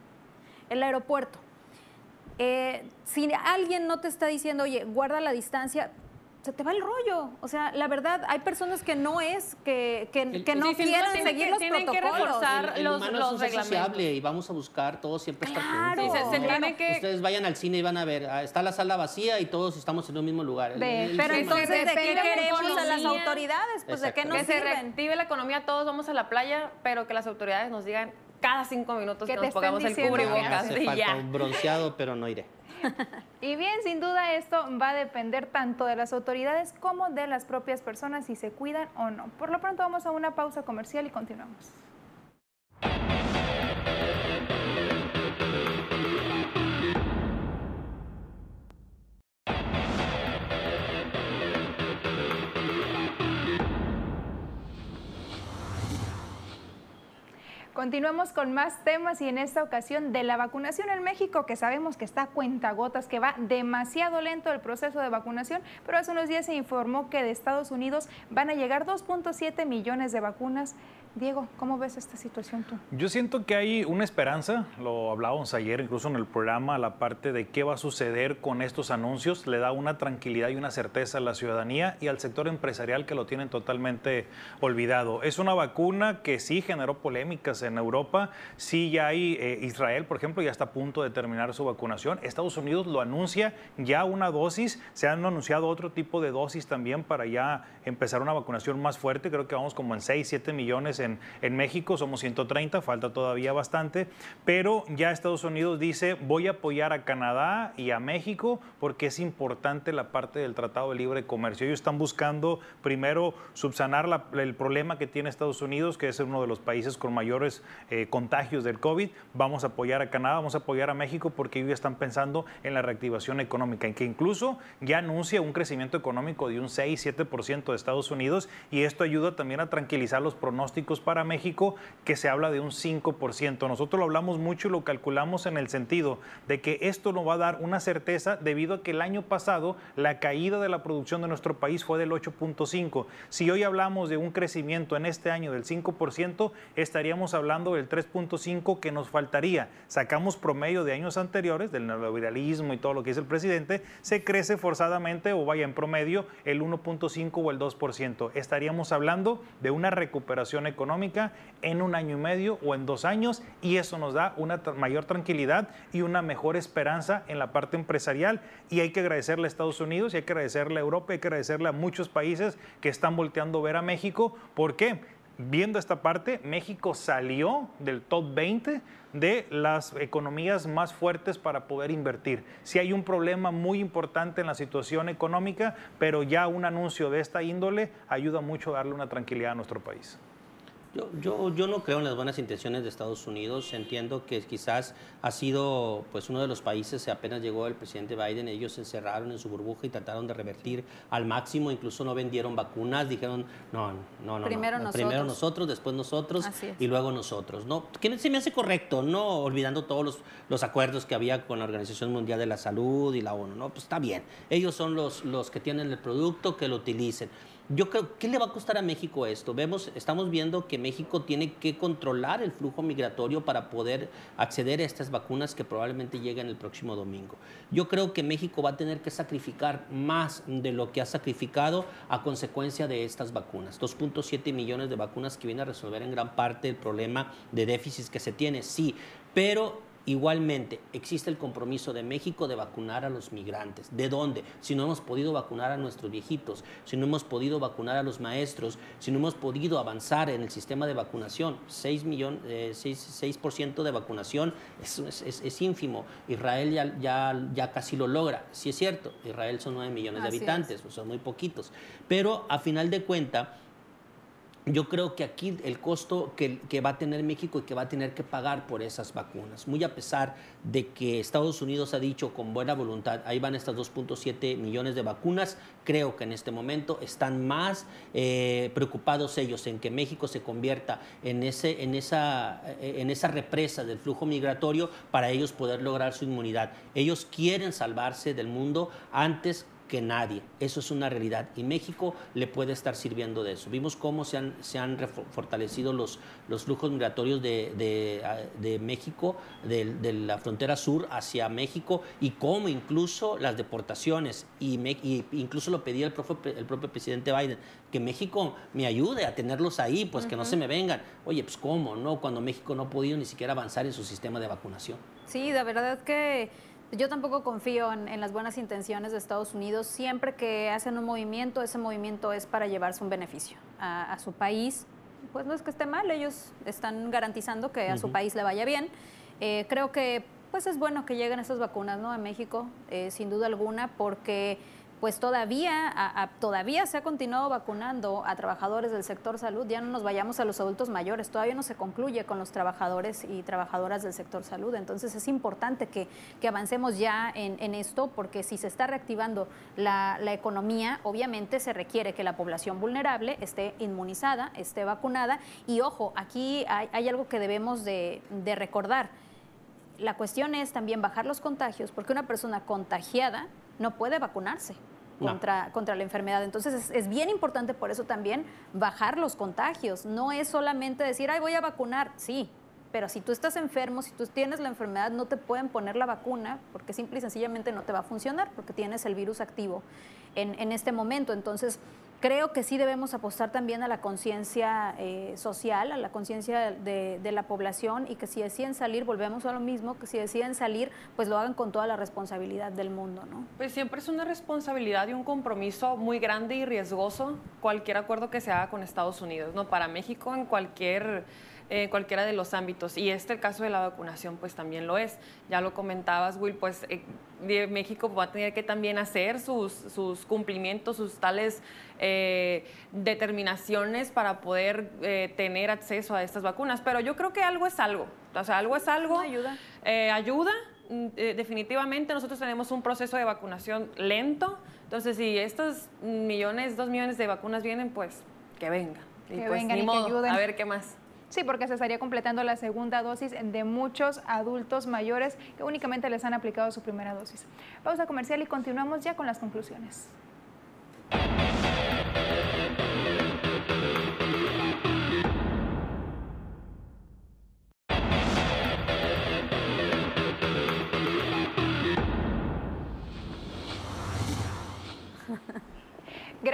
El aeropuerto eh, si alguien no te está diciendo, oye, guarda la distancia, se te va el rollo. O sea, la verdad, hay personas que no es, que, que, que no quieren seguir los tienen protocolos. Que reforzar el, los, los reglamentos. y vamos a buscar todos siempre claro. estar juntos. se, que... Ustedes vayan al cine y van a ver, ah, está la sala vacía y todos estamos en el mismo lugar. pero entonces, ¿de qué queremos a las autoridades? Pues, ¿de qué nos Que se reactive la economía, todos vamos a la playa, pero que las autoridades nos digan cada cinco minutos que nos pongamos el cubrebocas. y ya. un bronceado, pero no iré. Y bien, sin duda esto va a depender tanto de las autoridades como de las propias personas si se cuidan o no. Por lo pronto vamos a una pausa comercial y continuamos. Continuamos con más temas y en esta ocasión de la vacunación en México, que sabemos que está a cuentagotas, que va demasiado lento el proceso de vacunación, pero hace unos días se informó que de Estados Unidos van a llegar 2.7 millones de vacunas Diego, ¿cómo ves esta situación tú? Yo siento que hay una esperanza, lo hablábamos ayer incluso en el programa, la parte de qué va a suceder con estos anuncios, le da una tranquilidad y una certeza a la ciudadanía y al sector empresarial que lo tienen totalmente olvidado. Es una vacuna que sí generó polémicas en Europa, sí ya hay, eh, Israel por ejemplo ya está a punto de terminar su vacunación, Estados Unidos lo anuncia ya una dosis, se han anunciado otro tipo de dosis también para ya empezar una vacunación más fuerte, creo que vamos como en 6, 7 millones en, México, somos 130, falta todavía bastante, pero ya Estados Unidos dice voy a apoyar a Canadá y a México porque es importante la parte del Tratado de Libre Comercio. Ellos están buscando primero subsanar el problema que tiene Estados Unidos, que es uno de los países con mayores eh, contagios del COVID. Vamos a apoyar a Canadá, vamos a apoyar a México porque ellos están pensando en la reactivación económica, en que incluso ya anuncia un crecimiento económico de un 6-7% de Estados Unidos y esto ayuda también a tranquilizar los pronósticos para México que se habla de un 5%. Nosotros lo hablamos mucho y lo calculamos en el sentido de que esto nos va a dar una certeza debido a que el año pasado la caída de la producción de nuestro país fue del 8.5. Si hoy hablamos de un crecimiento en este año del 5%, estaríamos hablando del 3.5 que nos faltaría. Sacamos promedio de años anteriores, del neoliberalismo y todo lo que dice el presidente, se crece forzadamente o vaya en promedio el 1.5 o el 2%. Estaríamos hablando de una recuperación económica en un año y medio o en dos años y eso nos da una mayor tranquilidad y una mejor esperanza en la parte empresarial y hay que agradecerle a Estados Unidos y hay que agradecerle a Europa, hay que agradecerle a muchos países que están volteando a ver a México. ¿Por qué? Viendo esta parte, México salió del top 20 de las economías más fuertes para poder invertir. Si hay un problema muy importante en la situación económica, pero ya un anuncio de esta índole ayuda mucho a darle una tranquilidad a nuestro país. Yo, yo, yo, no creo en las buenas intenciones de Estados Unidos. Entiendo que quizás ha sido pues, uno de los países, apenas llegó el presidente Biden, ellos se encerraron en su burbuja y trataron de revertir al máximo. Incluso no vendieron vacunas, dijeron, no, no, no. Primero, no, nosotros. Primero nosotros, después nosotros y luego nosotros. ¿no? Que se me hace correcto, no olvidando todos los, los, acuerdos que había con la Organización Mundial de la Salud y la ONU. ¿no? Pues está bien. Ellos son los, los que tienen el producto, que lo utilicen. Yo creo, ¿qué le va a costar a México esto? Vemos, estamos viendo que México tiene que controlar el flujo migratorio para poder acceder a estas vacunas que probablemente lleguen el próximo domingo. Yo creo que México va a tener que sacrificar más de lo que ha sacrificado a consecuencia de estas vacunas. 2.7 millones de vacunas que vienen a resolver en gran parte el problema de déficits que se tiene, sí, pero Igualmente, existe el compromiso de México de vacunar a los migrantes. ¿De dónde? Si no hemos podido vacunar a nuestros viejitos, si no hemos podido vacunar a los maestros, si no hemos podido avanzar en el sistema de vacunación, 6, millón, eh, de vacunación es, ínfimo. Israel ya, ya, ya, casi lo logra. Sí es cierto, Israel son 9 millones de habitantes, son muy poquitos. Pero a final de cuentas, yo creo que aquí el costo que, va a tener México y que va a tener que pagar por esas vacunas, muy a pesar de que Estados Unidos ha dicho con buena voluntad, ahí van estas 2.7 millones de vacunas, creo que en este momento están más eh, preocupados ellos en que México se convierta en, ese, en, esa, en esa represa del flujo migratorio para ellos poder lograr su inmunidad. Ellos quieren salvarse del mundo antes que nadie. Eso es una realidad y México le puede estar sirviendo de eso. Vimos cómo se han, se han fortalecido los, los flujos migratorios de, de, México, de, la frontera sur hacia México y cómo incluso las deportaciones, y, incluso lo pedía el propio, el propio presidente Biden, que México me ayude a tenerlos ahí, pues que no se me vengan. Oye, pues cómo, ¿no? Cuando México no ha podido ni siquiera avanzar en su sistema de vacunación. Sí, de verdad que yo tampoco confío en, las buenas intenciones de Estados Unidos. Siempre que hacen un movimiento, ese movimiento es para llevarse un beneficio a, su país. Pues no es que esté mal, ellos están garantizando que a su país le vaya bien. Eh, creo que pues es bueno que lleguen esas vacunas ¿no? a México, eh, sin duda alguna, porque pues todavía, todavía se ha continuado vacunando a trabajadores del sector salud, ya no nos vayamos a los adultos mayores, todavía no se concluye con los trabajadores y trabajadoras del sector salud. Entonces es importante que, avancemos ya en, esto, porque si se está reactivando la, economía, obviamente se requiere que la población vulnerable esté inmunizada, esté vacunada. Y ojo, aquí hay, algo que debemos de recordar. La cuestión es también bajar los contagios, porque una persona contagiada no puede vacunarse contra, contra la enfermedad. Entonces es, bien importante por eso también bajar los contagios. No es solamente decir, ay, voy a vacunar. Sí, pero si tú estás enfermo, si tú tienes la enfermedad, no te pueden poner la vacuna porque simple y sencillamente no te va a funcionar porque tienes el virus activo en, en este momento. Entonces, creo que sí debemos apostar también a la conciencia eh, social, a la conciencia de, la población y que si deciden salir, volvemos a lo mismo, que si deciden salir, pues lo hagan con toda la responsabilidad del mundo, ¿no? Pues siempre es una responsabilidad y un compromiso muy grande y riesgoso cualquier acuerdo que se haga con Estados Unidos, ¿no? Para México en cualquier en cualquiera de los ámbitos. Y este, el caso de la vacunación, pues también lo es. Ya lo comentabas, Will, pues eh, México va a tener que también hacer sus, sus cumplimientos, sus tales eh, determinaciones para poder eh, tener acceso a estas vacunas. Pero yo creo que algo es algo. O sea, algo es algo. Ayuda. ayuda. Mm, definitivamente nosotros tenemos un proceso de vacunación lento. Entonces, si estos millones, dos millones de vacunas vienen, pues que vengan. Y que pues, vengan y que ayuden. A ver qué más. Sí, porque se estaría completando la segunda dosis de muchos adultos mayores que únicamente les han aplicado su primera dosis. Pausa comercial y continuamos ya con las conclusiones.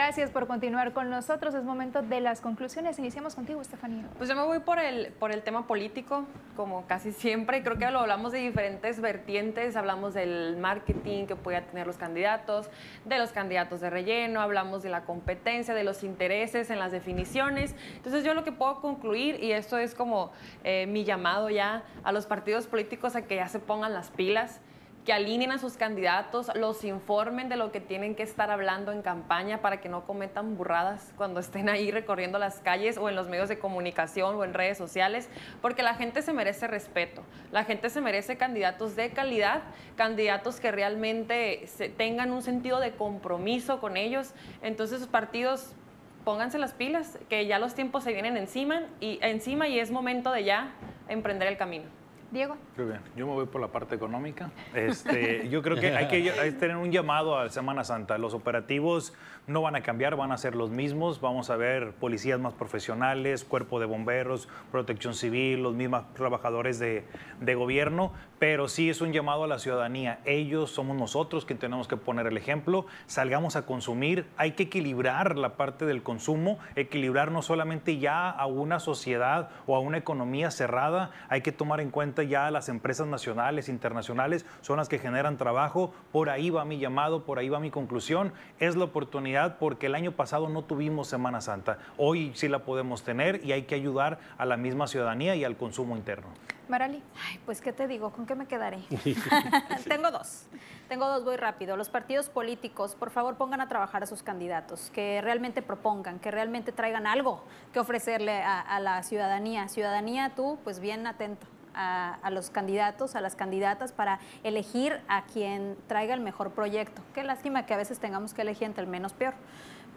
Gracias por continuar con nosotros. Es momento de las conclusiones. Iniciamos contigo, Estefanía. Pues yo me voy por el, por el tema político, como casi siempre. Creo que lo hablamos de diferentes vertientes. Hablamos del marketing que pueden tener los candidatos, de los candidatos de relleno, hablamos de la competencia, de los intereses en las definiciones. Entonces yo lo que puedo concluir, y esto es como eh, mi llamado ya a los partidos políticos a que ya se pongan las pilas que alineen a sus candidatos, los informen de lo que tienen que estar hablando en campaña para que no cometan burradas cuando estén ahí recorriendo las calles o en los medios de comunicación o en redes sociales, porque la gente se merece respeto, la gente se merece candidatos de calidad, candidatos que realmente tengan un sentido de compromiso con ellos. Entonces, sus partidos pónganse las pilas, que ya los tiempos se vienen encima y encima y es momento de ya emprender el camino. Diego. Muy bien, yo me voy por la parte económica. Este, yo creo que hay que tener un llamado a Semana Santa. Los operativos no van a cambiar, van a ser los mismos. Vamos a ver policías más profesionales, cuerpo de bomberos, protección civil, los mismos trabajadores de, de gobierno, pero sí es un llamado a la ciudadanía. Ellos somos nosotros que tenemos que poner el ejemplo. Salgamos a consumir. Hay que equilibrar la parte del consumo, equilibrar no solamente ya a una sociedad o a una economía cerrada, hay que tomar en cuenta ya las empresas nacionales, internacionales, son las que generan trabajo. Por ahí va mi llamado, por ahí va mi conclusión. Es la oportunidad porque el año pasado no tuvimos Semana Santa. Hoy sí la podemos tener y hay que ayudar a la misma ciudadanía y al consumo interno. Marali. Ay, pues qué te digo, ¿con qué me quedaré? Tengo dos. Tengo dos, voy rápido. Los partidos políticos, por favor, pongan a trabajar a sus candidatos, que realmente propongan, que realmente traigan algo que ofrecerle a, a la ciudadanía. Ciudadanía, tú, pues bien atento a, los candidatos, a las candidatas para elegir a quien traiga el mejor proyecto. Qué lástima que a veces tengamos que elegir entre el menos peor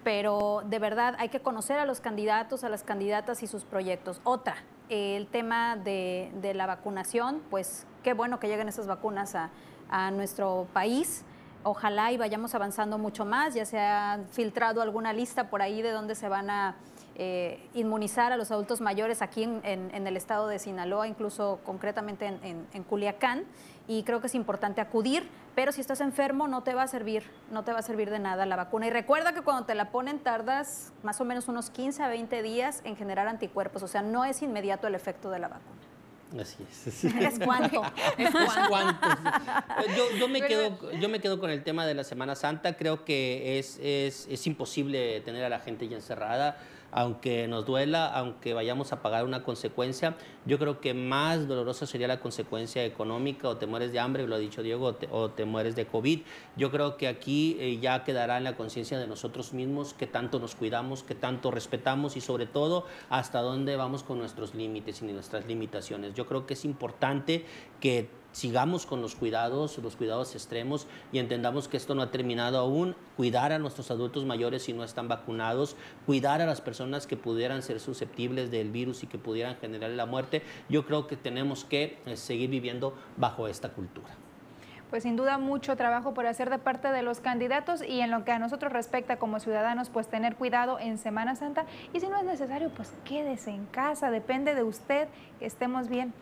pero de verdad hay que conocer a los candidatos, a las candidatas y sus proyectos. Otra, el tema de, la vacunación, pues qué bueno que lleguen esas vacunas a, a, nuestro país. Ojalá y vayamos avanzando mucho más. Ya se ha filtrado alguna lista por ahí de dónde se van a eh, inmunizar a los adultos mayores aquí en, el estado de Sinaloa, incluso concretamente en, Culiacán, y creo que es importante acudir, pero si estás enfermo no te va a servir, no te va a servir de nada la vacuna. Y recuerda que cuando te la ponen tardas más o menos unos 15 a 20 días en generar anticuerpos, o sea, no es inmediato el efecto de la vacuna. Así es. ¿Es cuánto? ¿Es cuánto? Yo, me quedo, yo me quedo con el tema de la Semana Santa. Creo que es, es, es imposible tener a la gente ya encerrada aunque nos duela, aunque vayamos a pagar una consecuencia, yo creo que más dolorosa sería la consecuencia económica o temores de hambre, lo ha dicho Diego, o, temores de COVID. Yo creo que aquí eh, ya quedará en la conciencia de nosotros mismos que tanto nos cuidamos, que tanto respetamos y sobre todo hasta dónde vamos con nuestros límites y nuestras limitaciones. Yo creo que es importante que sigamos con los cuidados, los cuidados extremos y entendamos que esto no ha terminado aún. Cuidar a nuestros adultos mayores si no están vacunados, cuidar a las personas que pudieran ser susceptibles del virus y que pudieran generar la muerte. Yo creo que tenemos que eh, seguir viviendo bajo esta cultura pues sin duda mucho trabajo por hacer de parte de los candidatos y en lo que a nosotros respecta como ciudadanos, pues tener cuidado en Semana Santa y si no es necesario, pues quédese en casa, depende de usted que estemos bien.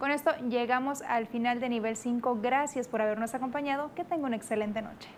Con esto llegamos al final de nivel 5. Gracias por habernos acompañado. Que tenga una excelente noche.